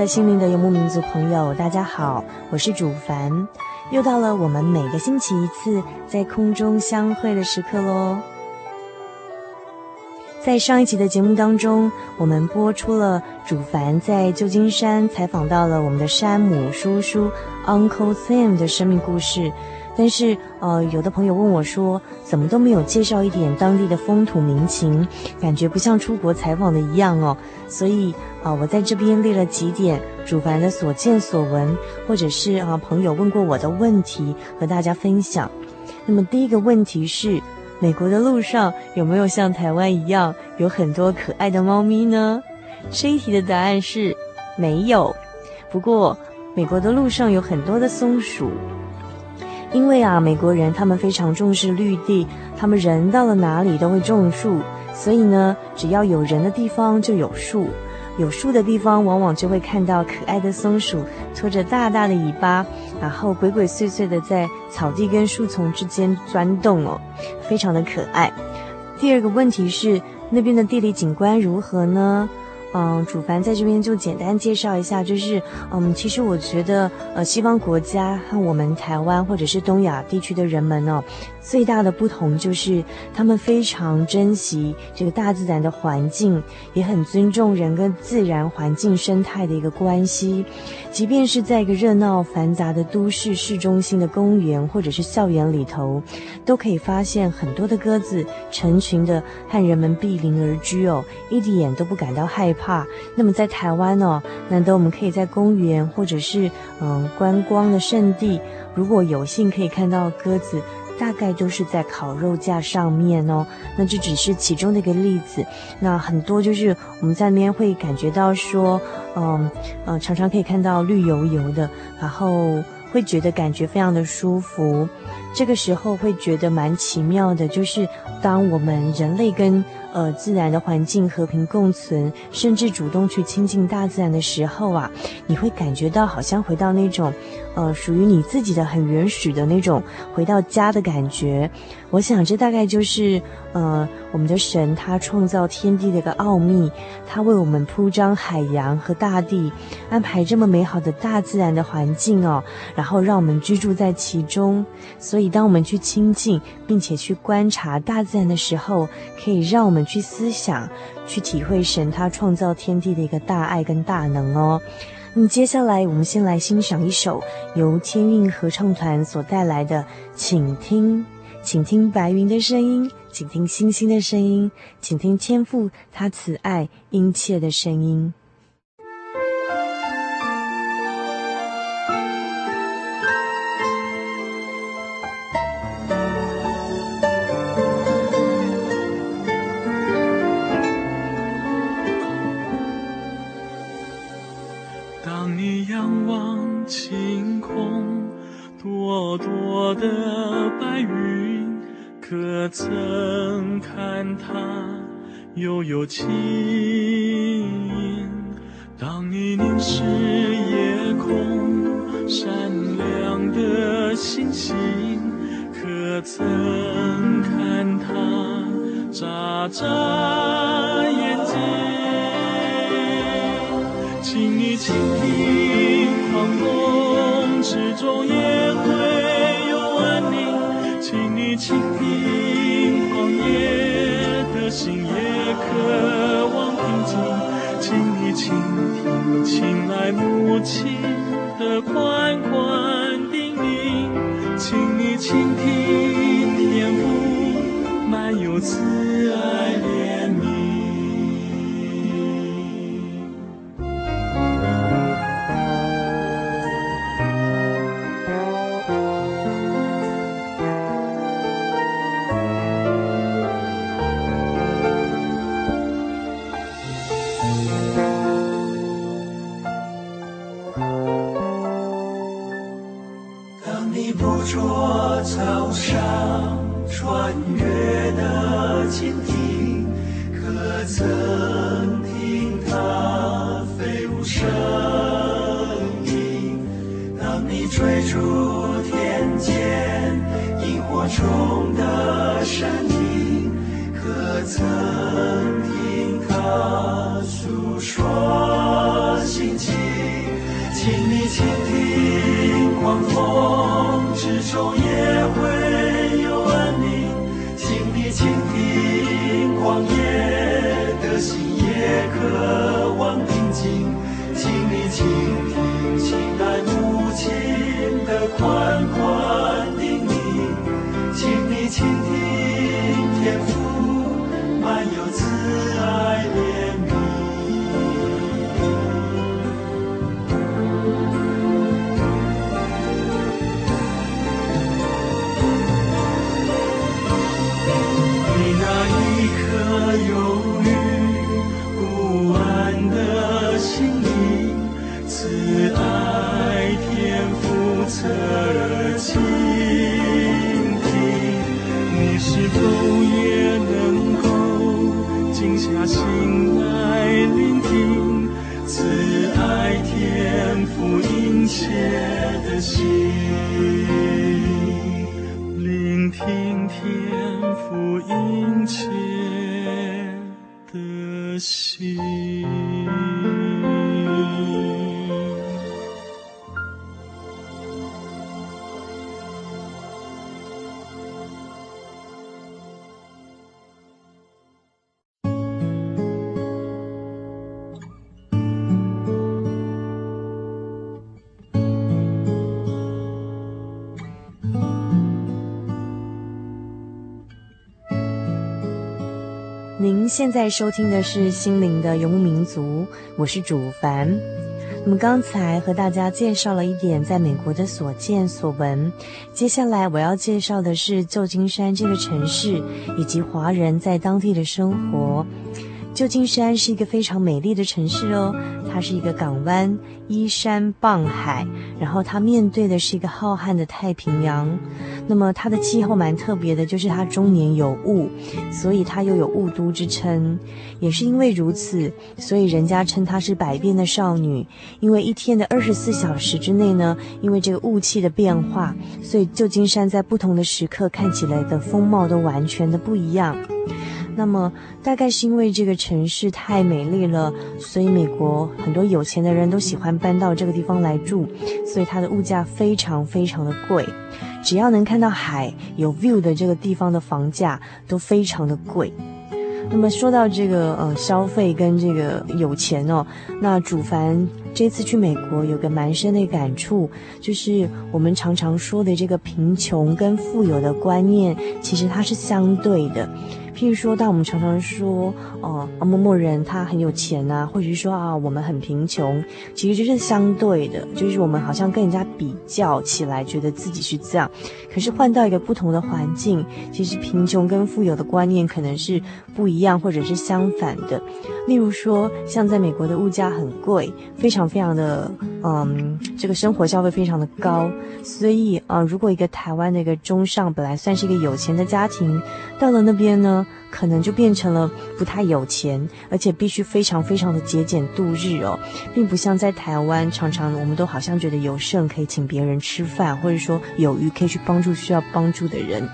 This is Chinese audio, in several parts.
的心灵的游牧民族朋友，大家好，我是主凡，又到了我们每个星期一次在空中相会的时刻喽。在上一集的节目当中，我们播出了主凡在旧金山采访到了我们的山姆叔叔 Uncle Sam 的生命故事。但是，呃，有的朋友问我说，怎么都没有介绍一点当地的风土民情，感觉不像出国采访的一样哦。所以，啊、呃，我在这边列了几点主凡的所见所闻，或者是啊朋友问过我的问题，和大家分享。那么，第一个问题是，美国的路上有没有像台湾一样有很多可爱的猫咪呢？这一题的答案是没有。不过，美国的路上有很多的松鼠。因为啊，美国人他们非常重视绿地，他们人到了哪里都会种树，所以呢，只要有人的地方就有树，有树的地方往往就会看到可爱的松鼠拖着大大的尾巴，然后鬼鬼祟祟的在草地跟树丛之间钻动哦，非常的可爱。第二个问题是，那边的地理景观如何呢？嗯，主凡在这边就简单介绍一下，就是嗯，其实我觉得，呃，西方国家和我们台湾或者是东亚地区的人们哦，最大的不同就是他们非常珍惜这个大自然的环境，也很尊重人跟自然环境生态的一个关系。即便是在一个热闹繁杂的都市市中心的公园或者是校园里头，都可以发现很多的鸽子成群的和人们毗邻而居哦，一点都不感到害怕。那么在台湾哦，难得我们可以在公园或者是嗯观光的圣地，如果有幸可以看到鸽子，大概都是在烤肉架上面哦。那这只是其中的一个例子，那很多就是我们在那边会感觉到说。嗯嗯，常常可以看到绿油油的，然后会觉得感觉非常的舒服。这个时候会觉得蛮奇妙的，就是当我们人类跟呃自然的环境和平共存，甚至主动去亲近大自然的时候啊，你会感觉到好像回到那种呃属于你自己的很原始的那种回到家的感觉。我想这大概就是呃我们的神他创造天地的一个奥秘，他为我们铺张海洋和大地，安排这么美好的大自然的环境哦，然后让我们居住在其中。所以当我们去亲近并且去观察大自然的时候，可以让我们去思想、去体会神他创造天地的一个大爱跟大能哦。那么接下来我们先来欣赏一首由天韵合唱团所带来的，请听。请听白云的声音，请听星星的声音，请听天父他慈爱殷切的声音。悠悠琴音，当你凝视夜空，闪亮的星星，可曾看它眨眨？倾听，亲爱母亲的款款叮咛，请你倾听，天父满有慈现在收听的是《心灵的游牧民族》，我是主凡。那么刚才和大家介绍了一点在美国的所见所闻，接下来我要介绍的是旧金山这个城市以及华人在当地的生活。旧金山是一个非常美丽的城市哦，它是一个港湾，依山傍海，然后它面对的是一个浩瀚的太平洋。那么它的气候蛮特别的，就是它终年有雾，所以它又有雾都之称。也是因为如此，所以人家称它是百变的少女。因为一天的二十四小时之内呢，因为这个雾气的变化，所以旧金山在不同的时刻看起来的风貌都完全的不一样。那么，大概是因为这个城市太美丽了，所以美国很多有钱的人都喜欢搬到这个地方来住，所以它的物价非常非常的贵。只要能看到海、有 view 的这个地方的房价都非常的贵。那么说到这个呃消费跟这个有钱哦，那主凡这次去美国有个蛮深的感触，就是我们常常说的这个贫穷跟富有的观念，其实它是相对的。譬如说，当我们常常说，哦，某某人他很有钱呐，或者是说啊，我们很贫穷，其实就是相对的，就是我们好像跟人家比较起来，觉得自己是这样。可是换到一个不同的环境，其实贫穷跟富有的观念可能是不一样，或者是相反的。例如说，像在美国的物价很贵，非常非常的，嗯，这个生活消费非常的高，所以啊，如果一个台湾的一个中上本来算是一个有钱的家庭，到了那边呢，可能就变成了不太有钱而且必须非常非常的节俭度日哦并不像在台湾常常我们都好像觉得有剩可以请别人吃饭或者说有余可以去帮助需要帮助的人。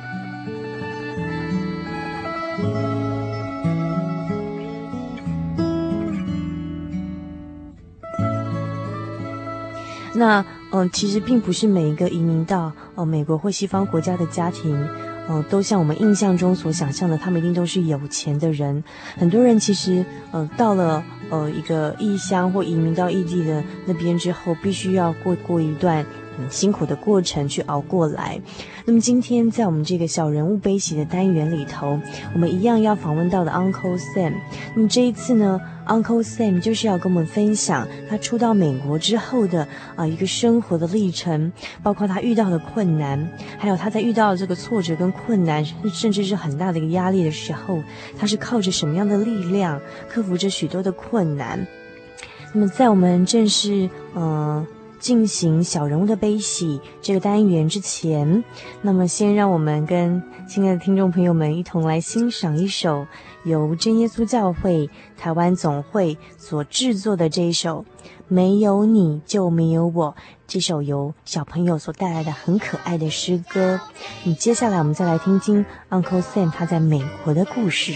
那嗯其实并不是每一个移民到呃美国或西方国家的家庭嗯、都像我们印象中所想象的，他们一定都是有钱的人。很多人其实呃到了呃一个异乡或移民到异地的那边之后，必须要过过一段。很辛苦的过程去熬过来。那么今天在我们这个小人物悲喜的单元里头，我们一样要访问到的 Uncle Sam。那么这一次呢，Uncle Sam 就是要跟我们分享他出到美国之后的啊一个生活的历程，包括他遇到的困难，还有他在遇到这个挫折跟困难，甚至是很大的一个压力的时候，他是靠着什么样的力量克服着许多的困难。那么在我们正式嗯。进行小人物的悲喜这个单元之前，那么先让我们跟亲爱的听众朋友们一同来欣赏一首由真耶稣教会台湾总会所制作的这一首《没有你就没有我》这首由小朋友所带来的很可爱的诗歌。你接下来我们再来听听 Uncle Sam 他在美国的故事。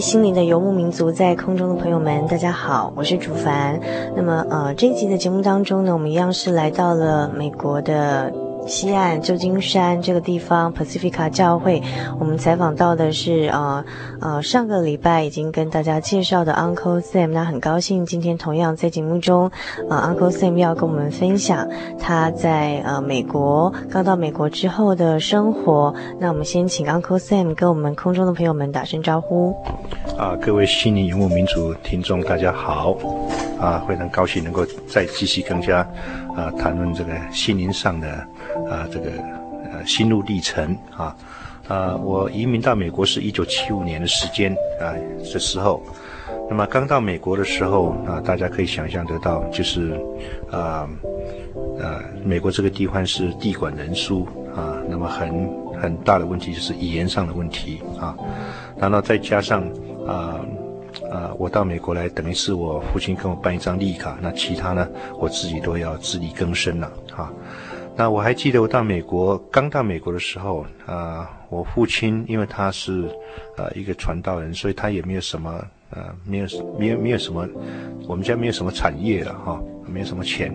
心灵的游牧民族，在空中的朋友们，大家好，我是主凡。那么，呃，这一集的节目当中呢，我们一样是来到了美国的西岸旧金山这个地方，Pacifica 教会。我们采访到的是，呃，呃，上个礼拜已经跟大家介绍的 Uncle Sam。那很高兴今天同样在节目中，呃，Uncle Sam 要跟我们分享他在呃美国刚到美国之后的生活。那我们先请 Uncle Sam 跟我们空中的朋友们打声招呼。啊，各位心灵游牧民族听众，大家好！啊，非常高兴能够再继续更加啊谈论这个心灵上的啊这个呃心路历程啊啊，我移民到美国是一九七五年的时间啊，这时候，那么刚到美国的时候啊，大家可以想象得到，就是啊啊，美国这个地方是地广人疏啊，那么很很大的问题就是语言上的问题啊，然后再加上。啊啊！我到美国来，等于是我父亲跟我办一张绿卡，那其他呢，我自己都要自力更生了啊。那我还记得我到美国刚到美国的时候啊、呃，我父亲因为他是呃一个传道人，所以他也没有什么呃没有没有没有什么，我们家没有什么产业了哈，没有什么钱。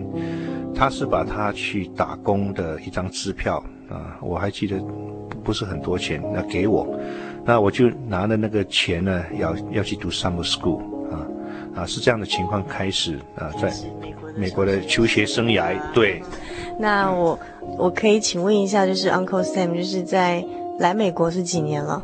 他是把他去打工的一张支票啊、我还记得不是很多钱，那给我，那我就拿了那个钱呢，要要去读 summer school 啊啊，是这样的情况开始啊，在美国的求学生涯对。那我我可以请问一下，就是 Uncle Sam，就是在来美国是几年了？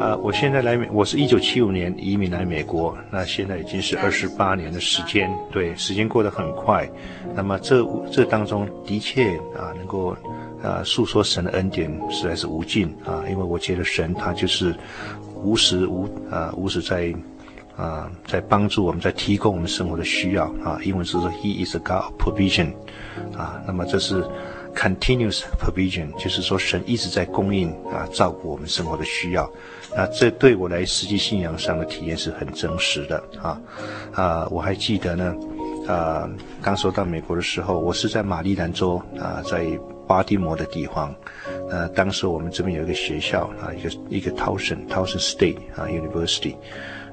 啊、呃，我现在来美，我是一九七五年移民来美国，那现在已经是二十八年的时间，对，时间过得很快。那么这这当中的确啊，能够啊诉说神的恩典实在是无尽啊，因为我觉得神他就是无时无啊无时在啊在帮助我们，在提供我们生活的需要啊。英文是说 He is a God provision。啊，那么这是 continuous provision，就是说神一直在供应啊，照顾我们生活的需要。那这对我来实际信仰上的体验是很真实的啊。啊，我还记得呢，啊，刚说到美国的时候，我是在马里兰州啊，在巴蒂摩的地方。呃，当时我们这边有一个学校啊，一个一个 Towson Towson State 啊 University。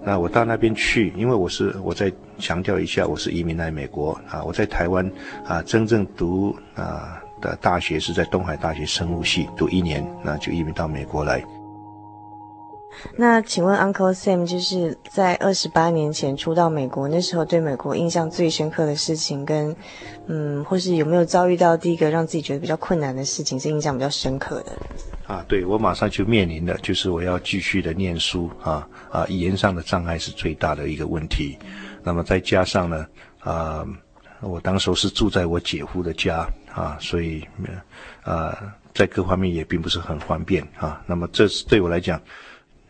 那我到那边去，因为我是我再强调一下，我是移民来美国啊。我在台湾啊，真正读啊的大学是在东海大学生物系读一年，那就移民到美国来。那请问 Uncle Sam，就是在二十八年前初到美国，那时候对美国印象最深刻的事情跟，嗯，或是有没有遭遇到第一个让自己觉得比较困难的事情，是印象比较深刻的？啊，对，我马上就面临的，就是我要继续的念书啊啊，语言上的障碍是最大的一个问题。那么再加上呢，啊，我当时是住在我姐夫的家啊，所以啊，在各方面也并不是很方便啊。那么这是对我来讲，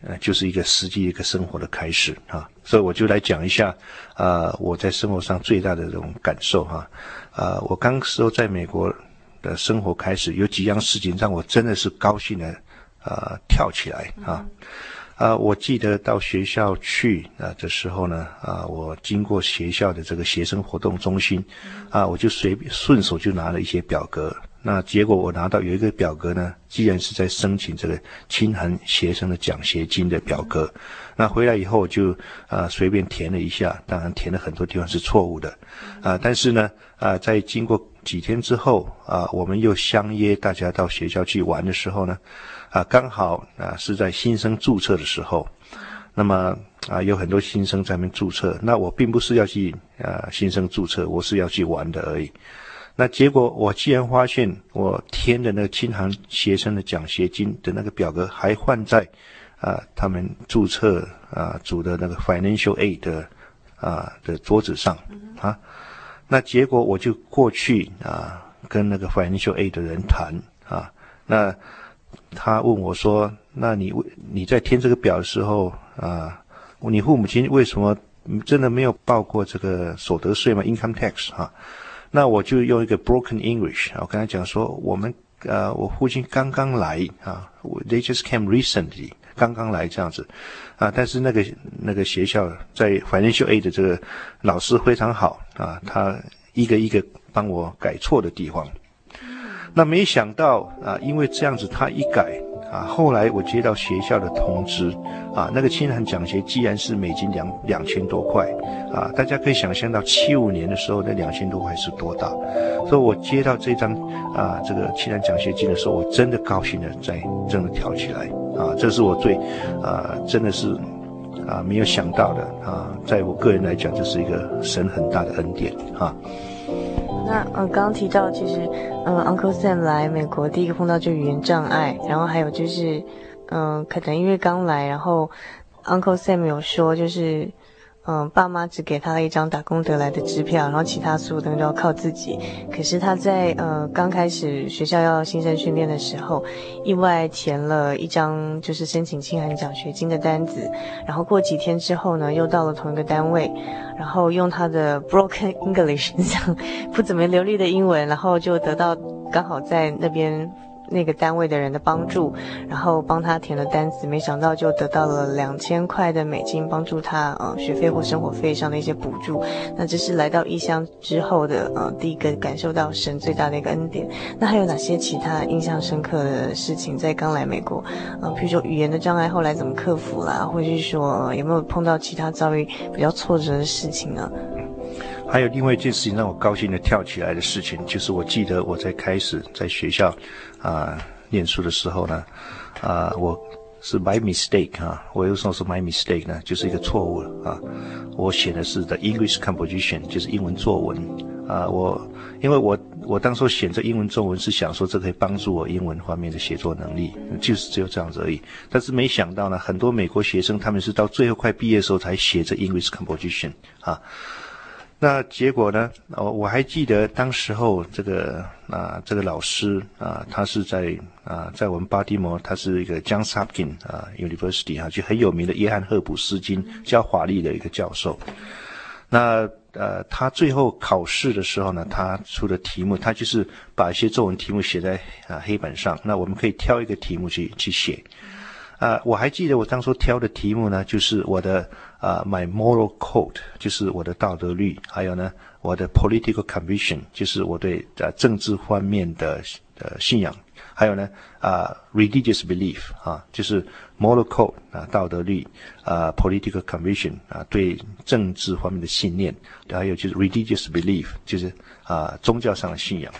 呃，就是一个实际一个生活的开始啊。所以我就来讲一下啊，我在生活上最大的这种感受哈。啊，我刚时候在美国。的生活开始有几样事情让我真的是高兴的，呃，跳起来啊！啊，我记得到学校去啊的时候呢，啊，我经过学校的这个学生活动中心，啊，我就随便顺手就拿了一些表格。那结果我拿到有一个表格呢，既然是在申请这个清寒学生的奖学金的表格。那回来以后我就啊随便填了一下，当然填了很多地方是错误的，啊，但是呢啊，在经过几天之后啊，我们又相约大家到学校去玩的时候呢，啊，刚好啊是在新生注册的时候，那么啊有很多新生在那边注册，那我并不是要去啊新生注册，我是要去玩的而已。那结果我既然发现我填的那个清寒学生的奖学金的那个表格还放在啊他们注册啊组的那个 financial aid 的啊的桌子上啊，那结果我就过去啊跟那个 financial aid 的人谈啊，那他问我说，那你为你在填这个表的时候啊，你父母亲为什么真的没有报过这个所得税吗？income tax 啊？那我就用一个 broken English，我跟他讲说，我们呃，我父亲刚刚来啊，they just came recently，刚刚来这样子，啊，但是那个那个学校在 financial aid 的这个老师非常好啊，他一个一个帮我改错的地方，那没想到啊，因为这样子他一改。啊，后来我接到学校的通知，啊，那个清寒奖学既然是美金两两千多块，啊，大家可以想象到七五年的时候那两千多块是多大，所以我接到这张啊这个清寒奖学金的时候，我真的高兴的在真的跳起来，啊，这是我最啊真的是啊没有想到的啊，在我个人来讲，这是一个神很大的恩典啊。那嗯，刚刚提到其实，嗯、，Uncle Sam 来美国第一个碰到就语言障碍，然后还有就是，嗯、可能因为刚来，然后 Uncle Sam 有说就是。嗯，爸妈只给他了一张打工得来的支票，然后其他所有东西都要靠自己。可是他在呃刚开始学校要新生训练的时候，意外填了一张就是申请清寒奖学金的单子，然后过几天之后呢，又到了同一个单位，然后用他的 broken English，不怎么流利的英文，然后就得到刚好在那边。那个单位的人的帮助，然后帮他填了单子，没想到就得到了两千块的美金，帮助他呃学费或生活费上的一些补助。那这是来到异乡之后的呃第一个感受到神最大的一个恩典。那还有哪些其他印象深刻的事情？在刚来美国，呃，比如说语言的障碍，后来怎么克服啦？或者是说，有没有碰到其他遭遇比较挫折的事情呢？还有另外一件事情让我高兴的跳起来的事情，就是我记得我在开始在学校啊、念书的时候呢，啊、我是 my mistake 啊，我又说是 my mistake 呢，就是一个错误啊，我写的是 the English composition，就是英文作文啊，我因为我我当初选这英文作文是想说这可以帮助我英文方面的写作能力，就是只有这样子而已，但是没想到呢，很多美国学生他们是到最后快毕业的时候才写这 English composition 啊。那结果呢？我我还记得当时候这个啊，这个老师啊，他是在啊，在我们巴蒂摩，他是一个 Johns Hopkins 啊 University 啊，就很有名的约翰赫普斯金教法律的一个教授。那呃，他最后考试的时候呢，他出的题目，他就是把一些作文题目写在啊黑板上，那我们可以挑一个题目去去写。啊，我还记得我当初挑的题目呢，就是我的啊，my moral code，就是我的道德律，还有呢，我的 political conviction，就是我对呃政治方面的呃信仰，还有呢啊，religious belief 啊，就是 moral code 啊，道德律啊，political conviction 啊，对政治方面的信念，还有就是 religious belief，就是啊宗教上的信仰。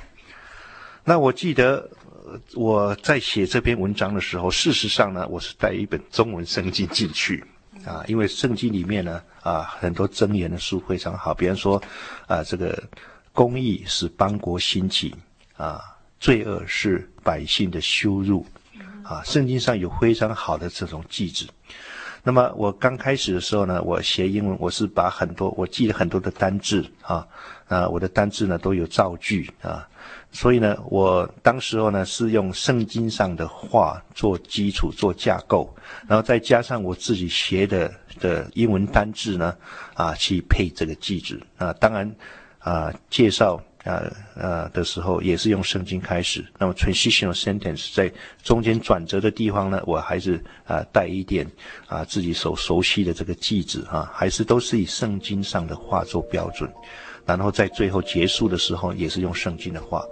那我记得。我在写这篇文章的时候，事实上呢，我是带一本中文圣经进去，啊，因为圣经里面呢，啊，很多箴言的书非常好，比方说，啊，这个公义使邦国兴起，啊，罪恶是百姓的羞辱，啊，圣经上有非常好的这种句子。那么我刚开始的时候呢，我学英文，我是把很多我记了很多的单字啊，啊，我的单字呢都有造句啊。所以呢，我当时候呢是用圣经上的话做基础做架构，然后再加上我自己学的的英文单字呢，啊，去配这个句子啊。当然，啊，介绍啊呃的时候也是用圣经开始。那么 transitional sentence 在中间转折的地方呢，我还是啊带一点啊自己所熟悉的这个句子啊，还是都是以圣经上的话做标准。然后在最后结束的时候，也是用圣经的话，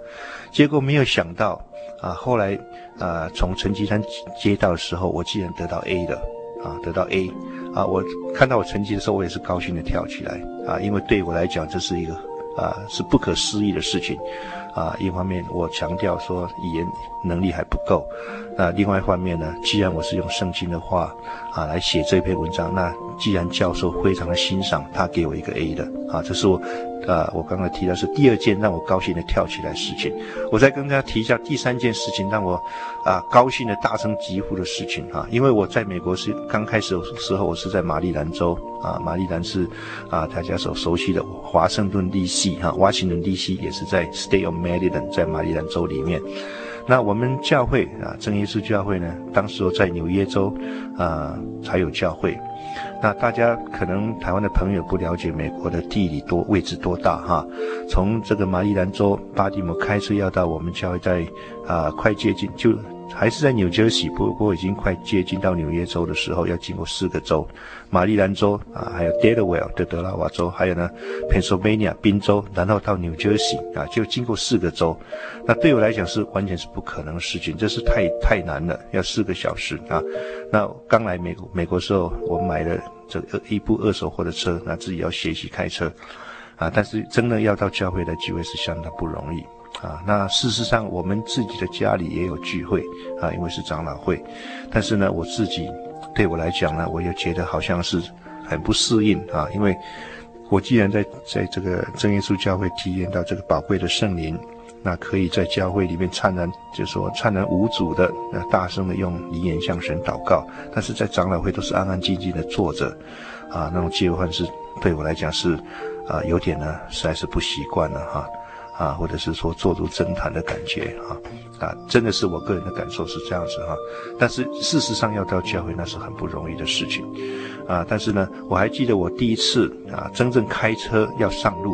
结果没有想到啊，后来啊，从成绩单接到的时候，我竟然得到 A 的啊，得到 A 啊，我看到我成绩的时候，我也是高兴的跳起来啊，因为对我来讲，这是一个啊，是不可思议的事情啊。一方面，我强调说语言能力还不够，那另外一方面呢，既然我是用圣经的话啊来写这篇文章，那既然教授非常的欣赏，他给我一个 A 的啊，这是我。啊，我刚才提到是第二件让我高兴的跳起来事情，我再跟大家提一下第三件事情让我啊高兴的大声疾呼的事情哈，因为我在美国是刚开始的时候，我是在马里兰州啊，马里兰是啊大家所熟悉的华盛顿 D.C. 哈，华盛顿 D.C. 也是在 State of Maryland，在马里兰州里面。那我们教会啊，正耶稣教会呢，当时在纽约州啊才有教会。那大家可能台湾的朋友不了解美国的地理多位置多大哈，从这个马里兰州巴蒂姆开车要到我们教会在啊快接近就。还是在纽泽西，不过已经快接近到纽约州的时候，要经过四个州，马里兰州啊，还有 Delaware 的德拉瓦州，还有呢，Pennsylvania 宾州，然后到纽泽西啊，就经过四个州。那对我来讲是完全是不可能的事情，这是太太难了，要四个小时啊。那刚来美国美国时候，我买了这一部二手货的车，那自己要学习开车啊，但是真的要到教会的机会是相当不容易。啊，那事实上我们自己的家里也有聚会啊，因为是长老会，但是呢，我自己对我来讲呢，我又觉得好像是很不适应啊，因为我既然在在这个真耶稣教会体验到这个宝贵的圣灵，那可以在教会里面灿然，就是说灿然无阻的，呃，大声的用遗言向神祷告，但是在长老会都是安安静静的坐着，啊，那种切换是对我来讲是啊有点呢，实在是不习惯了哈。啊或者是说坐如侦探的感觉啊，啊，真的是我个人的感受是这样子哈。但是事实上要到教会那是很不容易的事情，啊，但是呢，我还记得我第一次啊真正开车要上路，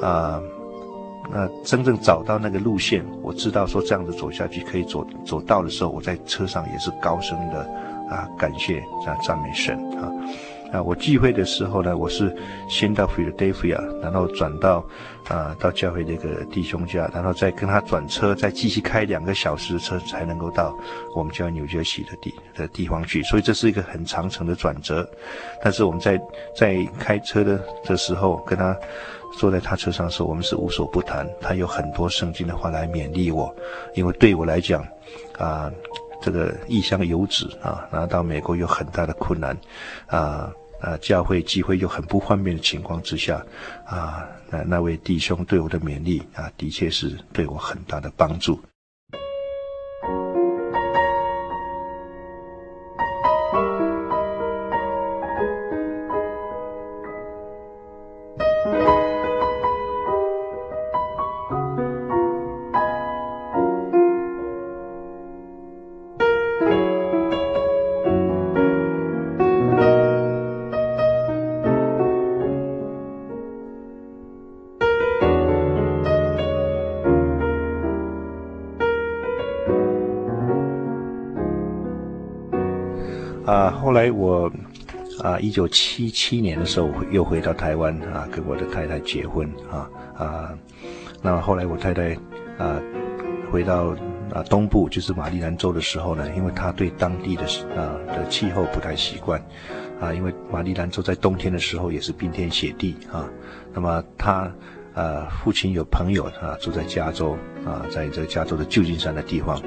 啊，那真正找到那个路线，我知道说这样子走下去可以走走到的时候，我在车上也是高声的啊感谢啊赞美神啊。啊，我聚会的时候呢，我是先到 Philadelphia，然后转到啊到教会这个弟兄家，然后再跟他转车，再继续开两个小时的车才能够到我们叫纽约西的地的地方去。所以这是一个很长程的转折。但是我们在在开车的的时候，跟他坐在他车上的时候，我们是无所不谈。他有很多圣经的话来勉励我，因为对我来讲，啊这个异乡游子啊，然后到美国有很大的困难，啊。啊，教会机会又很不方便的情况之下，啊，那那位弟兄对我的勉励啊，的确是对我很大的帮助。啊后来我，啊，一九七七年的时候又回到台湾啊，跟我的太太结婚啊啊，那么后来我太太啊回到啊东部，就是马里兰州的时候呢，因为她对当地的啊的气候不太习惯啊，因为马里兰州在冬天的时候也是冰天雪地啊，那么她啊父亲有朋友啊住在加州啊，在这加州的旧金山的地方，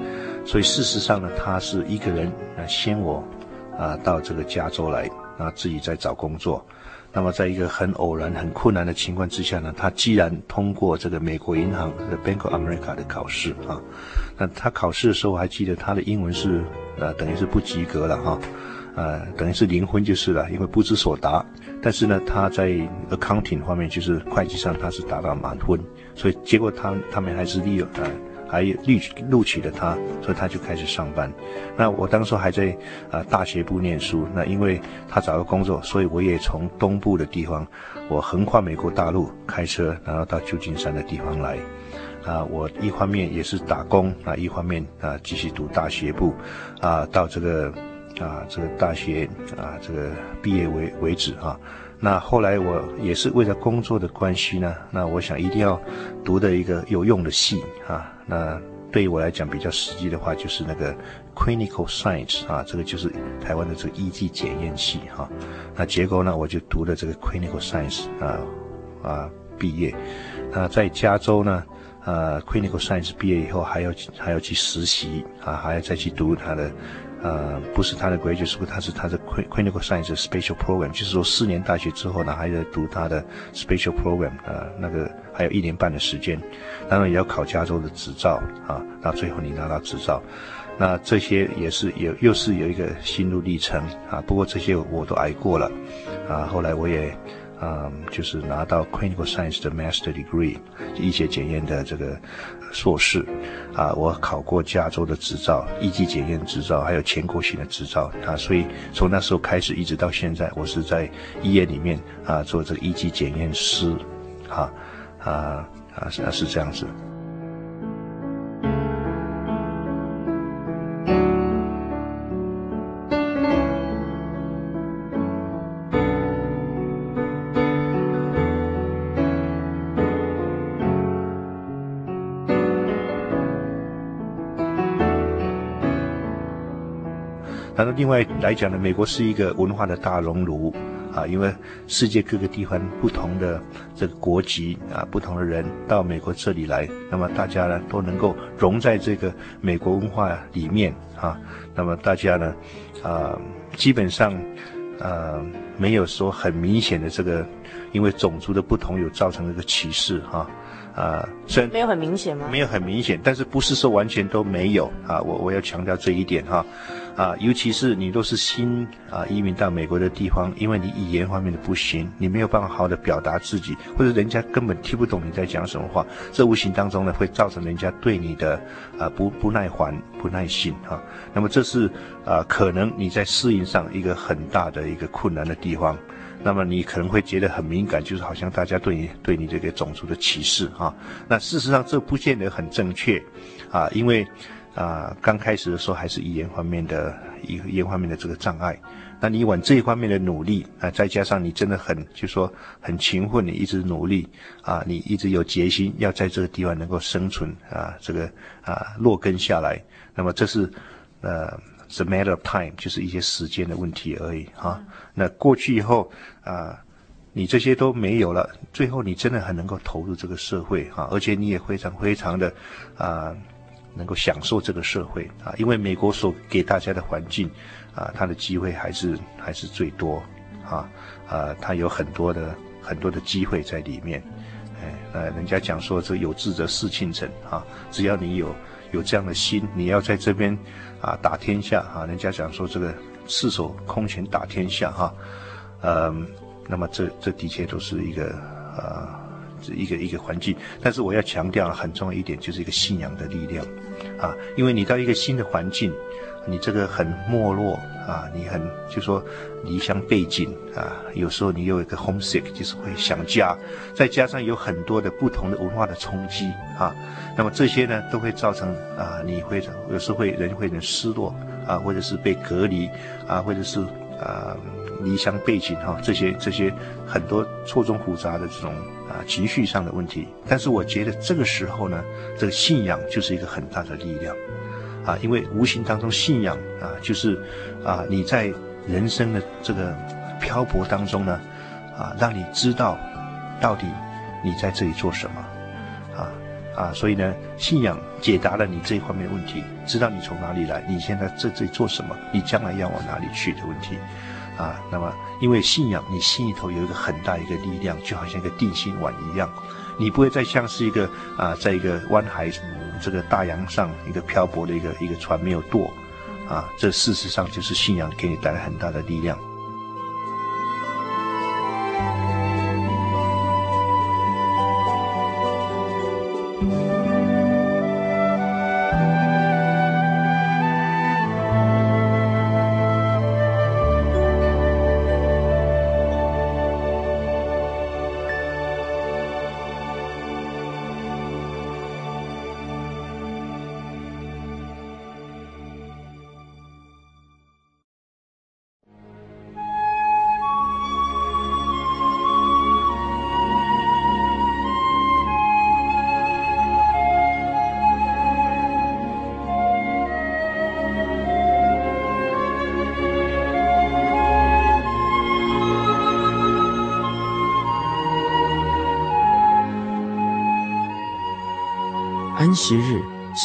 所以事实上呢，她是一个人啊先我。啊，到这个加州来，啊，自己在找工作。那么，在一个很偶然、很困难的情况之下呢，他既然通过这个美国银行的 Bank of America 的考试啊，那他考试的时候，还记得他的英文是，呃，等于是不及格了哈，呃，等于是零分就是了，因为不知所答。但是呢，他在 accounting 方面，就是会计上，他是达到满分，所以结果他他们还是利用呃。还录取录取了他，所以他就开始上班。那我当时还在啊、大学部念书。那因为他找到工作，所以我也从东部的地方，我横跨美国大陆开车，然后到旧金山的地方来。啊，我一方面也是打工啊，一方面啊继续读大学部，啊到这个啊这个大学啊这个毕业为为止啊。那后来我也是为了工作的关系呢，那我想一定要读的一个有用的系啊。那对于我来讲比较实际的话，就是那个 Clinical Science 啊，这个就是台湾的这个医技检验系哈。那结果呢，我就读了这个 Clinical Science 啊啊毕业。那在加州呢，呃，Clinical Science 毕业以后还要还要去实习啊，还要再去读他的。呃，不是他的 graduate 是不他是他的 clinical science special program，就是说四年大学之后呢，还在读他的 special program，呃，那个还有一年半的时间，当然也要考加州的执照啊，到最后你拿到执照，那这些也是有又是有一个心路历程啊，不过这些我都挨过了，啊，后来我也。嗯，就是拿到 Clinical Science 的 Master Degree，医学检验的这个硕士，啊，我考过加州的执照，一级检验执照，还有全国性的执照，啊，所以从那时候开始一直到现在，我是在医院里面啊做这个一级检验师，啊，啊啊是是这样子。另外来讲呢，美国是一个文化的大熔炉啊，因为世界各个地方不同的这个国籍啊，不同的人到美国这里来，那么大家呢都能够融在这个美国文化里面啊，那么大家呢啊基本上呃没有说很明显的这个因为种族的不同有造成这个歧视哈。啊，虽然没有很明显吗？没有很明显，但是不是说完全都没有啊？我我要强调这一点哈，啊，啊尤其是你都是新啊移民到美国的地方，因为你语言方面的不行，你没有办法好好的表达自己，或者人家根本听不懂你在讲什么话，这无形当中呢会造成人家对你的啊不不耐烦、不耐心哈。那么这是啊可能你在适应上一个很大的一个困难的地方。那么你可能会觉得很敏感，就是好像大家对你对你这个种族的歧视啊。那事实上这不见得很正确啊，因为啊刚开始的时候还是语言方面的语言方面的这个障碍。那你往这一方面的努力啊，再加上你真的很就说很勤奋，你一直努力啊，你一直有决心要在这个地方能够生存啊，这个啊落根下来。那么这是呃。，the matter of time，就是一些时间的问题而已哈、啊。那过去以后啊，你这些都没有了，最后你真的很能够投入这个社会哈、啊，而且你也非常非常的啊，能够享受这个社会啊。因为美国所给大家的环境啊，它的机会还是还是最多啊啊，它有很多的很多的机会在里面。哎，呃，人家讲说这有志者事竟成啊，只要你有有这样的心，你要在这边。啊，打天下啊！人家讲说这个赤手空拳打天下哈，嗯，那么这这的确都是一个呃，一个一个环境。但是我要强调很重要一点，就是一个信仰的力量啊，因为你到一个新的环境，你这个很没落啊，你很就说离乡背井啊，有时候你有一个 homesick，就是会想家，再加上有很多的不同的文化的冲击啊。那么这些呢，都会造成啊，你会有时候会人会很失落啊，或者是被隔离啊，或者是啊离乡背井哈，这些这些很多错综复杂的这种啊情绪上的问题。但是我觉得这个时候呢，这个信仰就是一个很大的力量啊，因为无形当中信仰啊，就是啊你在人生的这个漂泊当中呢，啊让你知道到底你在这里做什么。啊，啊所以呢，信仰解答了你这一方面的问题，知道你从哪里来，你现在在这里做什么，你将来要往哪里去的问题，啊，那么因为信仰，你心里头有一个很大一个力量，就好像一个定心丸一样，你不会再像是一个啊，在一个湾海这个大洋上一个漂泊的一个一个船没有舵，啊，这事实上就是信仰给你带来很大的力量。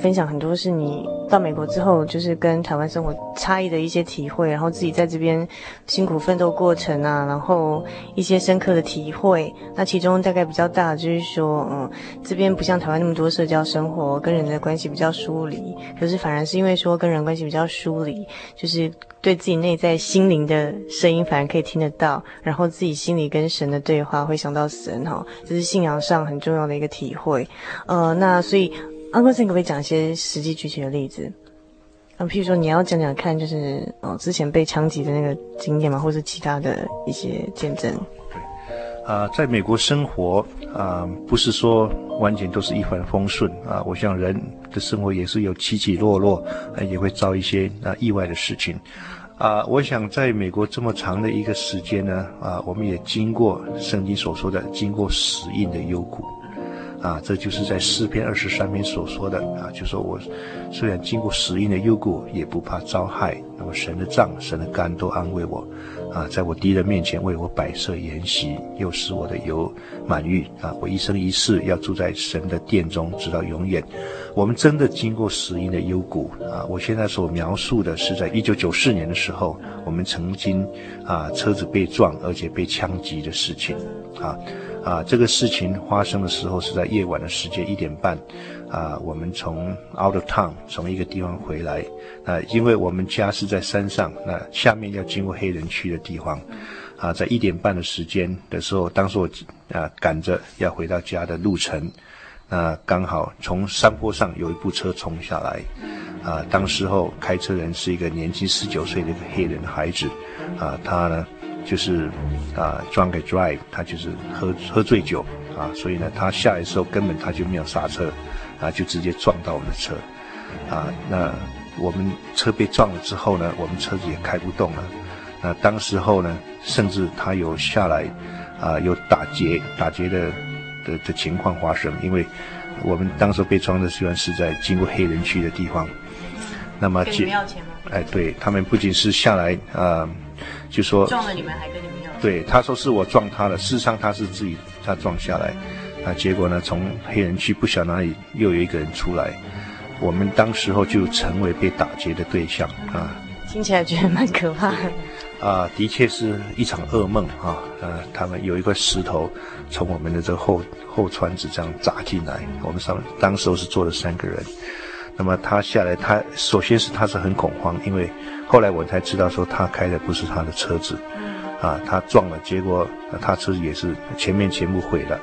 分享很多是你到美国之后，就是跟台湾生活差异的一些体会，然后自己在这边辛苦奋斗过程啊，然后一些深刻的体会。那其中大概比较大就是说，嗯，这边不像台湾那么多社交生活，跟人的关系比较疏离。可是反而是因为说跟人关系比较疏离，就是对自己内在心灵的声音反而可以听得到，然后自己心里跟神的对话会想到神哈，这是信仰上很重要的一个体会。呃，那所以。Uncle，你可不可以讲一些实际具体的例子？啊，譬如说你要讲讲看，就是哦，之前被枪击的那个经验嘛，或是其他的一些见证。对，啊、在美国生活啊、不是说完全都是一帆风顺啊。我想人的生活也是有起起落落，呃、也会遭一些啊、意外的事情。啊、我想在美国这么长的一个时间呢，啊、我们也经过圣经所说的，经过死荫的幽谷。啊，这就是在诗篇二十三篇所说的啊，就说我虽然经过死荫的幽谷，也不怕遭害。那么神的杖、神的肝都安慰我，啊，在我敌人面前为我摆设筵席，又使我的油满溢。啊，我一生一世要住在神的殿中，直到永远。我们真的经过死荫的幽谷啊！我现在所描述的是在一九九四年的时候，我们曾经啊车子被撞，而且被枪击的事情，啊。啊，这个事情发生的时候是在夜晚的时间一点半，啊，我们从 out of town 从一个地方回来，啊，因为我们家是在山上，那下面要经过黑人区的地方，啊，在一点半的时间的时候，当时我啊赶着要回到家的路程，啊，刚好从山坡上有一部车冲下来，啊，当时候开车人是一个年轻十九岁的一个黑人的孩子，啊，他呢。就是啊，drunk drive，他就是喝喝醉酒啊，所以呢，他下来的时候根本他就没有刹车，啊，就直接撞到我们的车，啊，那我们车被撞了之后呢，我们车子也开不动了，那当时候呢，甚至他有下来啊，有打劫打劫的的的情况发生，因为我们当时被撞的虽然是在经过黑人区的地方，那么给你们要钱吗？哎，对他们不仅是下来啊。就说撞了你们还跟你们要？对，他说是我撞他的，事实上他是自己他撞下来，啊，结果呢，从黑人区不晓得哪里又有一个人出来，我们当时候就成为被打劫的对象啊。听起来觉得蛮可怕的。啊，的确是一场噩梦啊。呃，他们有一块石头从我们的这个后后窗子这样砸进来，我们上当时候是坐了三个人。那么他下来，他首先是他是很恐慌，因为。后来我才知道，说他开的不是他的车子，啊，他撞了，结果他车子也是前面全部毁了。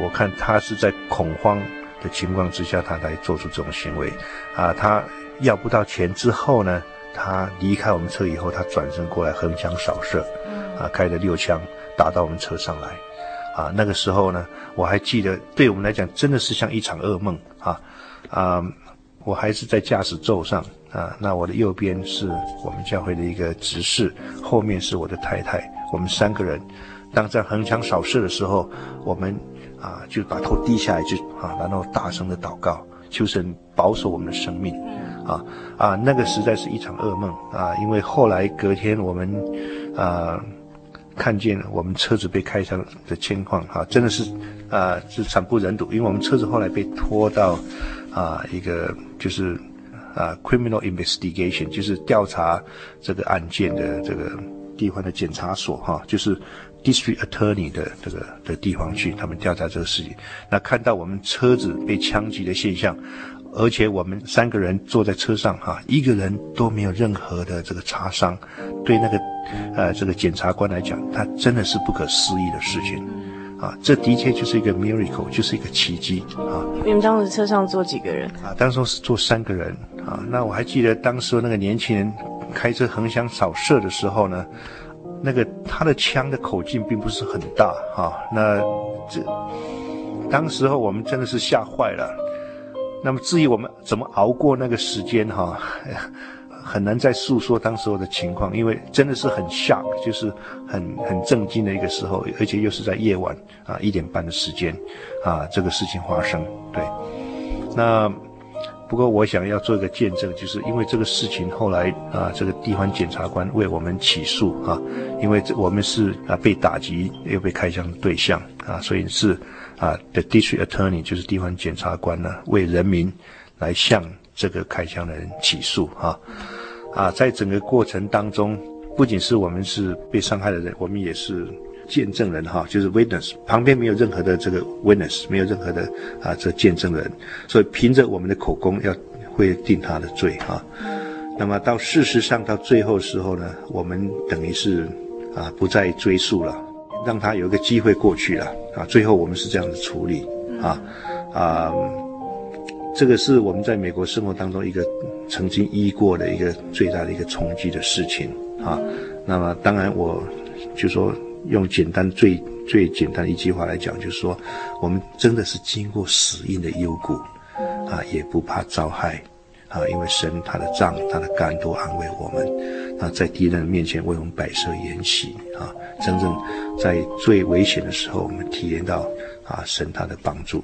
我看他是在恐慌的情况之下，他来做出这种行为。啊，他要不到钱之后呢，他离开我们车以后，他转身过来横枪扫射，啊，开了六枪打到我们车上来。啊，那个时候呢，我还记得，对我们来讲真的是像一场噩梦啊，啊，我还是在驾驶座上。啊，那我的右边是我们教会的一个执事，后面是我的太太，我们三个人，当在横枪扫射的时候，我们啊就把头低下来就啊，然后大声的祷告，求神保守我们的生命，啊啊，那个实在是一场噩梦啊，因为后来隔天我们啊看见我们车子被开枪的情况，哈、啊，真的是啊是惨不忍睹，因为我们车子后来被拖到啊一个就是。啊，criminal investigation 就是调查这个案件的这个地方的检察所哈，就是 district attorney 的这个的地方去，他们调查这个事情。那看到我们车子被枪击的现象，而且我们三个人坐在车上哈，一个人都没有任何的这个擦伤，对那个呃这个检察官来讲，他真的是不可思议的事情。啊，这的确就是一个 miracle，就是一个奇迹啊！你们当时车上坐几个人？啊，当时是坐三个人啊。那我还记得当时那个年轻人开车横枪扫射的时候呢，那个他的枪的口径并不是很大啊。那这当时候我们真的是吓坏了。那么至于我们怎么熬过那个时间哈？很难再诉说当时候的情况，因为真的是很 shock，就是很很震惊的一个时候，而且又是在夜晚啊一点半的时间，啊这个事情发生。对，那不过我想要做一个见证，就是因为这个事情后来啊这个地方检察官为我们起诉啊，因为这我们是啊被打击又被开枪的对象啊，所以是啊 the district attorney 就是地方检察官呢为人民。来向这个开枪的人起诉哈。啊，在整个过程当中，不仅是我们是被伤害的人，我们也是见证人哈，就是 witness，旁边没有任何的这个 witness，没有任何的啊这见证人，所以凭着我们的口供要会定他的罪哈。那么到事实上到最后时候呢，我们等于是啊不再追诉了，让他有一个机会过去了啊。最后我们是这样子处理啊啊。这个是我们在美国生活当中一个曾经遇过的一个最大的一个冲击的事情啊。那么当然，我就说用简单最最简单的一句话来讲，就是说我们真的是经过死荫的幽谷啊，也不怕遭害啊，因为神他的杖他的肝都安慰我们啊，在敌人面前为我们摆设筵席啊，真正在最危险的时候，我们体验到啊神他的帮助。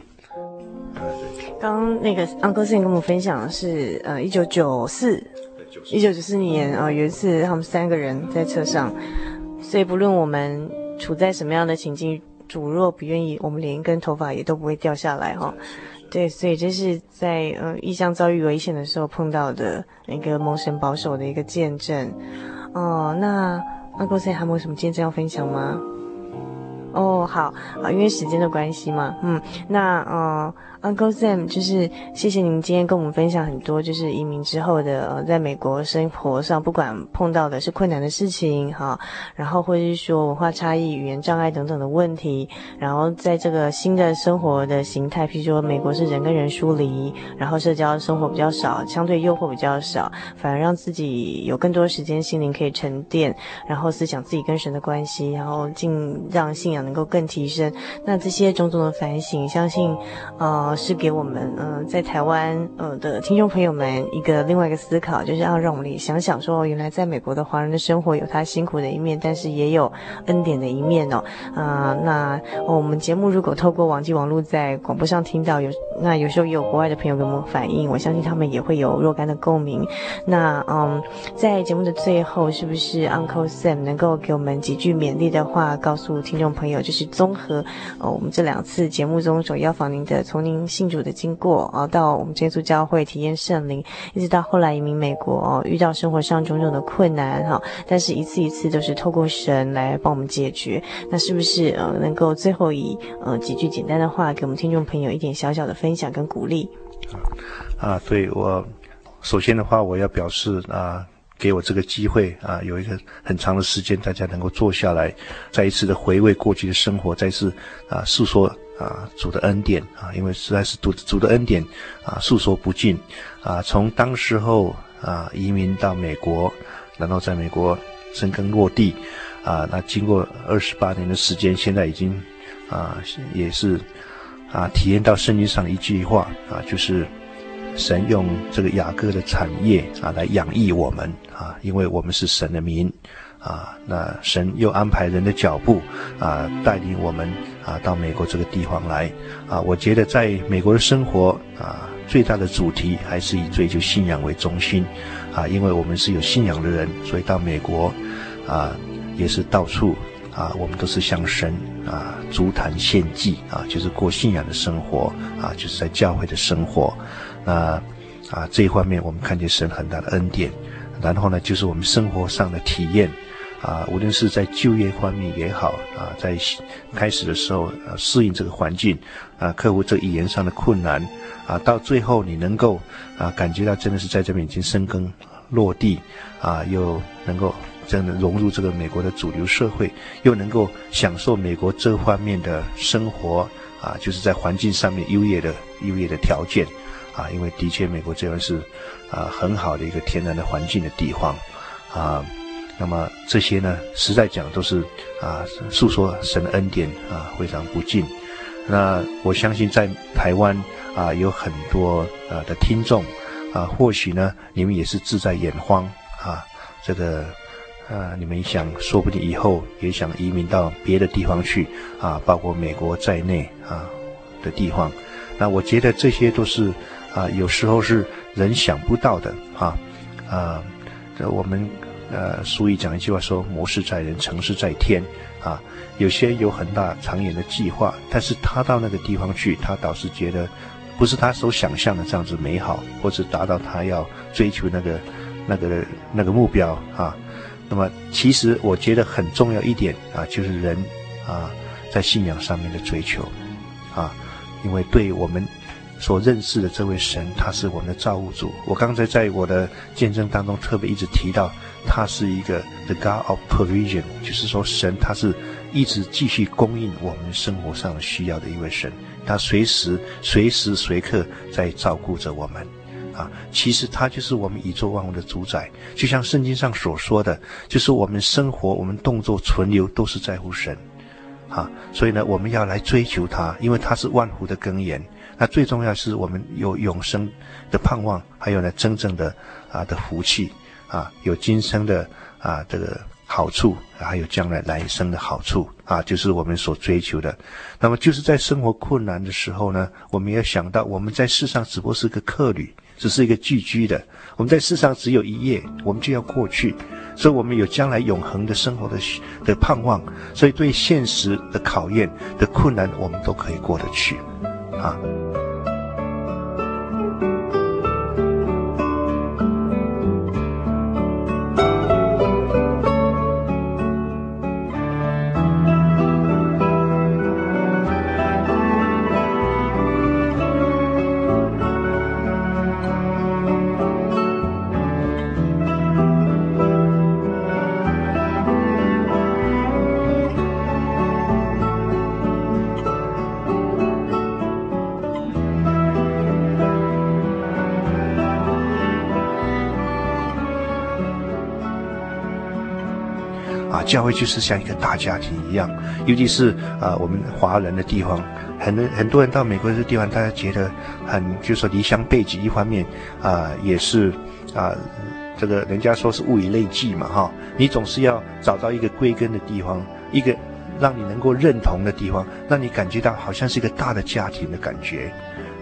刚刚那个 Uncle Sam 跟我们分享的是，呃，一九九四，一九九四年啊，有一次他们三个人在车上，所以不论我们处在什么样的情境，主若不愿意，我们连一根头发也都不会掉下来哈。对，所以这是在呃异乡遭遇危险的时候碰到的一个蒙神保守的一个见证。哦，那 Uncle Sam 还有没有什么见证要分享吗？哦，好啊，因为时间的关系嘛，嗯，那呃。Uncle Sam，就是谢谢您今天跟我们分享很多，就是移民之后的呃，在美国生活上，不管碰到的是困难的事情哈，然后或者是说文化差异、语言障碍等等的问题，然后在这个新的生活的形态，譬如说美国是人跟人疏离，然后社交生活比较少，相对诱惑比较少，反而让自己有更多时间心灵可以沉淀，然后思想自己跟神的关系，然后尽让信仰能够更提升。那这些种种的反省，相信呃。是给我们嗯、在台湾呃的听众朋友们一个另外一个思考，就是要让我们想想说，原来在美国的华人的生活有他辛苦的一面，但是也有恩典的一面哦。啊、那、我们节目如果透过网际网络在广播上听到有，那有时候也有国外的朋友给我们反映，我相信他们也会有若干的共鸣。那嗯，在节目的最后，是不是 Uncle Sam 能够给我们几句勉励的话，告诉听众朋友，就是综合呃、我们这两次节目中所邀访您的，从您。信主的经过啊，到我们耶稣教会体验圣灵，一直到后来移民美国哦，遇到生活上种种的困难哈，但是一次一次都是透过神来帮我们解决。那是不是呃，能够最后以呃几句简单的话，给我们听众朋友一点小小的分享跟鼓励？啊，对我首先的话，我要表示啊，给我这个机会啊，有一个很长的时间，大家能够坐下来，再一次的回味过去的生活，再次啊诉说。啊，主的恩典啊，因为实在是主主的恩典啊，诉说不尽啊。从当时候啊移民到美国，然后在美国生根落地啊，那经过二十八年的时间，现在已经啊也是啊体验到圣经上一句话啊，就是神用这个雅各的产业啊来养育我们啊，因为我们是神的民。啊，那神又安排人的脚步，啊，带领我们啊到美国这个地方来，啊，我觉得在美国的生活啊，最大的主题还是以追求信仰为中心，啊，因为我们是有信仰的人，所以到美国，啊，也是到处啊，我们都是向神啊足坛献祭啊，就是过信仰的生活啊，就是在教会的生活，那啊这一方面我们看见神很大的恩典，然后呢，就是我们生活上的体验。啊，无论是在就业方面也好，啊，在开始的时候，啊，适应这个环境，啊，克服这语言上的困难，啊，到最后你能够啊，感觉到真的是在这边已经生根落地，啊，又能够真的融入这个美国的主流社会，又能够享受美国这方面的生活，啊，就是在环境上面优越的优越的条件，啊，因为的确美国这边是啊很好的一个天然的环境的地方，啊。那么这些呢，实在讲都是啊，诉说神恩典啊，非常不尽。那我相信在台湾啊，有很多啊的听众啊，或许呢，你们也是志在远方啊，这个啊，你们想，说不定以后也想移民到别的地方去啊，包括美国在内啊的地方。那我觉得这些都是啊，有时候是人想不到的啊啊，这我们。呃，俗语讲一句话说：“谋事在人，成事在天。”啊，有些有很大长远的计划，但是他到那个地方去，他倒是觉得不是他所想象的这样子美好，或者达到他要追求那个那个那个目标啊。那么，其实我觉得很重要一点啊，就是人啊在信仰上面的追求啊，因为对我们所认识的这位神，他是我们的造物主。我刚才在我的见证当中特别一直提到，他是一个 The God of Provision，就是说神他是一直继续供应我们生活上需要的一位神。他随时、随时随刻在照顾着我们，啊，其实他就是我们宇宙万物的主宰。就像圣经上所说的，就是我们生活、我们动作、存留都是在乎神，啊，所以呢，我们要来追求他，因为他是万福的根源。那最重要是我们有永生的盼望，还有呢，真正的啊的福气，啊，有今生的啊这个。好处，还有将来来生的好处啊，就是我们所追求的。那么，就是在生活困难的时候呢，我们要想到，我们在世上只不过是个客旅，只是一个寄居的。我们在世上只有一夜，我们就要过去，所以我们有将来永恒的生活的的盼望。所以，对现实的考验的困难，我们都可以过得去，啊。教会就是像一个大家庭一样，尤其是啊、我们华人的地方，很多很多人到美国这个地方，大家觉得很就是说离乡背井，一方面啊、也是啊、这个人家说是物以类聚嘛，哈，你总是要找到一个归根的地方，一个让你能够认同的地方，让你感觉到好像是一个大的家庭的感觉。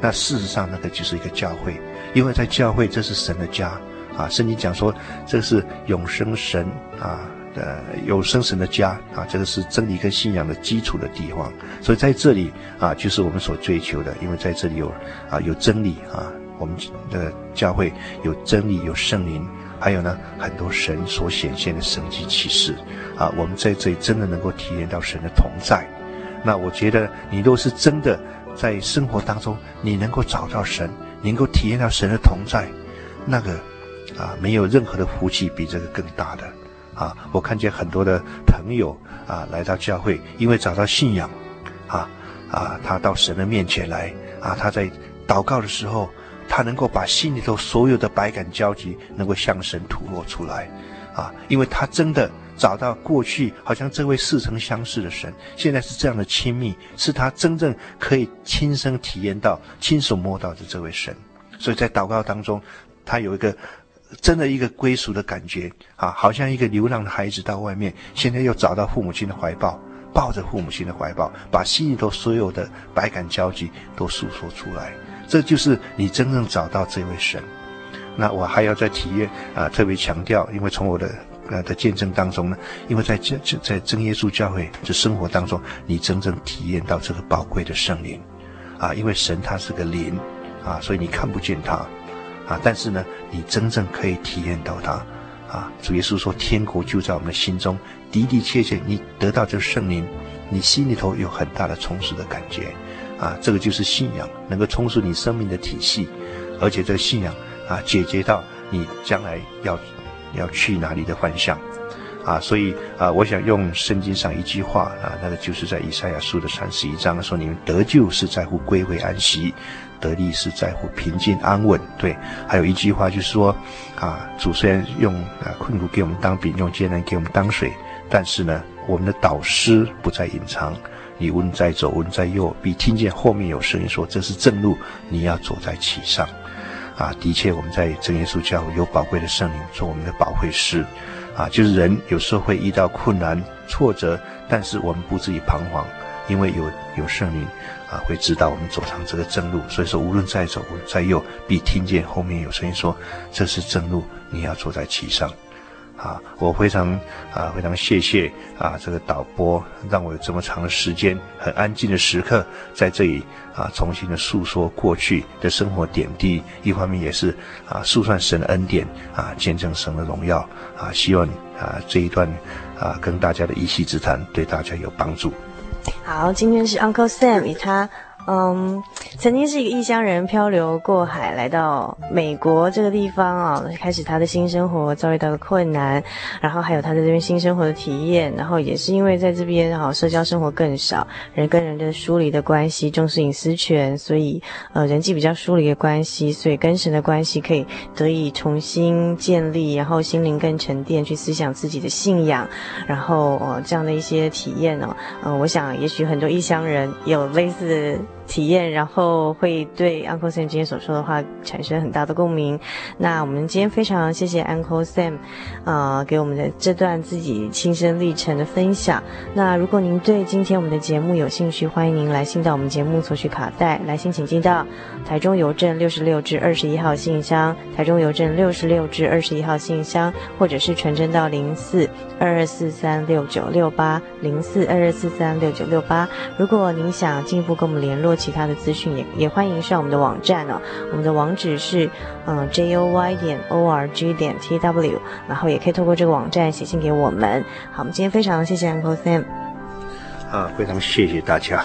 那事实上，那个就是一个教会，因为在教会这是神的家啊，圣经讲说这是永生神啊。呃，有生神的家啊，这个是真理跟信仰的基础的地方，所以在这里啊，就是我们所追求的，因为在这里有啊有真理啊，我们的教会有真理有圣灵，还有呢很多神所显现的神迹奇事啊，我们在这里真的能够体验到神的同在。那我觉得你若是真的在生活当中，你能够找到神，能够体验到神的同在，那个啊没有任何的福气比这个更大的。啊，我看见很多的朋友啊来到教会，因为找到信仰，啊啊，他到神的面前来啊，他在祷告的时候，他能够把心里头所有的百感交集能够向神吐露出来，啊，因为他真的找到过去好像这位似曾相识的神，现在是这样的亲密，是他真正可以亲身体验到、亲手摸到的这位神，所以在祷告当中，他有一个。真的一个归属的感觉啊，好像一个流浪的孩子到外面，现在又找到父母亲的怀抱，抱着父母亲的怀抱，把心里头所有的百感交集都诉说出来。这就是你真正找到这位神。那我还要再体验啊，特别强调，因为从我的呃的见证当中呢，因为在这在真耶稣教会的生活当中，你真正体验到这个宝贵的圣灵啊，因为神他是个灵啊，所以你看不见他。啊！但是呢，你真正可以体验到它，啊！主耶稣说，天国就在我们的心中，的的确确，你得到这圣灵，你心里头有很大的充实的感觉，啊！这个就是信仰，能够充实你生命的体系，而且这个信仰啊，解决到你将来要要去哪里的幻想，啊！所以啊，我想用圣经上一句话啊，那个就是在以赛亚书的三十一章说：“你们得救是在乎归回安息。”得力是在乎平静安稳，对。还有一句话就是说，啊，主虽然用啊困苦给我们当饼，用艰难给我们当水，但是呢，我们的导师不再隐藏。你无论在左，无论在右，必听见后面有声音说：“这是正路，你要走在其上。”啊，的确，我们在真耶稣教有宝贵的圣灵做我们的保惠师，啊，就是人有时候会遇到困难挫折，但是我们不至于彷徨，因为有有圣灵。啊，会指导我们走上这个正路，所以说无论在左在右，必听见后面有声音说：“这是正路，你要走在其上。”啊，我非常啊非常谢谢啊这个导播，让我有这么长的时间，很安静的时刻，在这里啊重新的诉说过去的生活点滴。一方面也是啊述说神的恩典啊，见证神的荣耀啊。希望啊这一段啊跟大家的一席之谈对大家有帮助。好，今天是 Uncle Sam 以他。嗯，曾经是一个异乡人，漂流过海来到美国这个地方啊，开始他的新生活，遭遇到了困难，然后还有他在这边新生活的体验，然后也是因为在这边哈，社交生活更少，人跟人的疏离的关系，重视隐私权，所以呃人际比较疏离的关系，所以跟神的关系可以得以重新建立，然后心灵更沉淀，去思想自己的信仰，然后呃这样的一些体验呢，嗯、我想也许很多异乡人有类似。体验，然后会对 Uncle Sam 今天所说的话产生很大的共鸣。那我们今天非常谢谢 Uncle Sam，呃，给我们的这段自己亲身历程的分享。那如果您对今天我们的节目有兴趣，欢迎您来信到我们节目索取卡带。来信请寄到台中邮政六十六至二十一号信箱，台中邮政六十六至二十一号信箱，或者是传真到零四二二四三六九六八零四二二四三六九六八。如果您想进一步跟我们联络，其他的资讯也也欢迎上我们的网站呢，我们的网址是嗯 j o y 点 o r g 点 t w，然后也可以透过这个网站写信给我们。好，我们今天非常谢谢 Uncle Sam，啊，非常谢谢大家。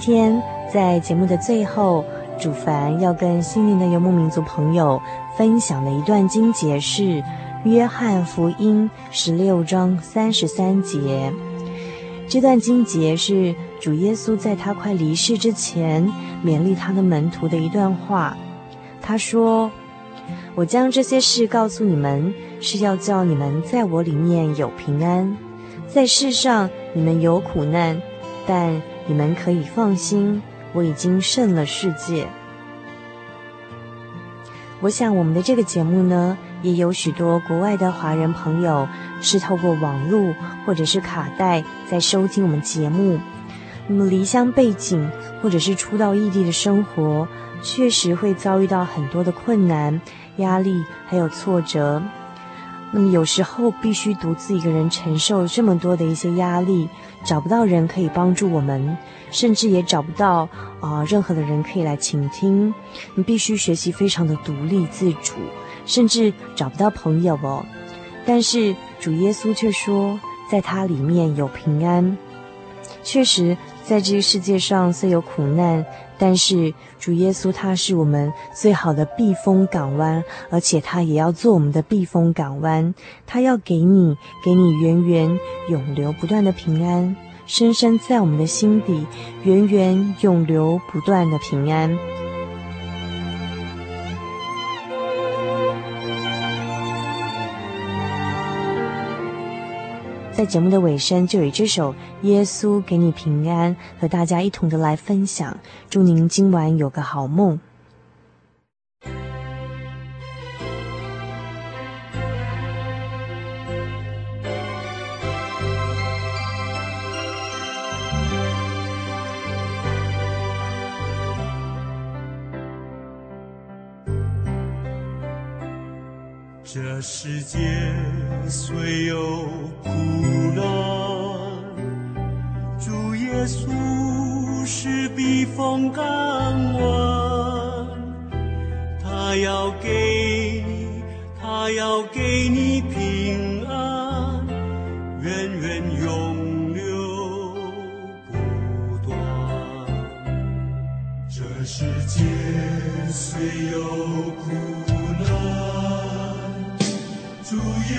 今天在节目的最后，主凡要跟心灵的游牧民族朋友分享的一段经节是《约翰福音》十六章三十三节。这段经节是主耶稣在他快离世之前勉励他的门徒的一段话。他说：“我将这些事告诉你们，是要叫你们在我里面有平安。在世上你们有苦难，但……”你们可以放心，我已经胜了世界。我想我们的这个节目呢，也有许多国外的华人朋友是透过网络或者是卡带在收听我们节目。那么离乡背景或者是初到异地的生活，确实会遭遇到很多的困难、压力还有挫折。那么有时候必须独自一个人承受这么多的一些压力，找不到人可以帮助我们，甚至也找不到啊、任何的人可以来倾听。你必须学习非常的独立自主，甚至找不到朋友哦。但是主耶稣却说，在他里面有平安。确实，在这个世界上虽有苦难。但是主耶稣他是我们最好的避风港湾，而且他也要做我们的避风港湾。他要给你，给你源源永流不断的平安，深深在我们的心底，源源永流不断的平安。在节目的尾声，就以这首《耶稣给你平安》和大家一同的来分享。祝您今晚有个好梦。这世界虽有苦难，主耶稣是避风港湾，他要给你，他要给你平安，源源永流不断。这世界虽有苦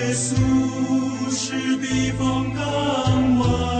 耶稣是避风港湾，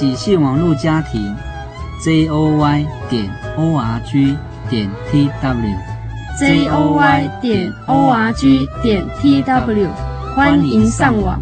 喜信网络家庭 z o y 点 o r g 点 t w z o y 点 o r g 点 t w，欢迎上网。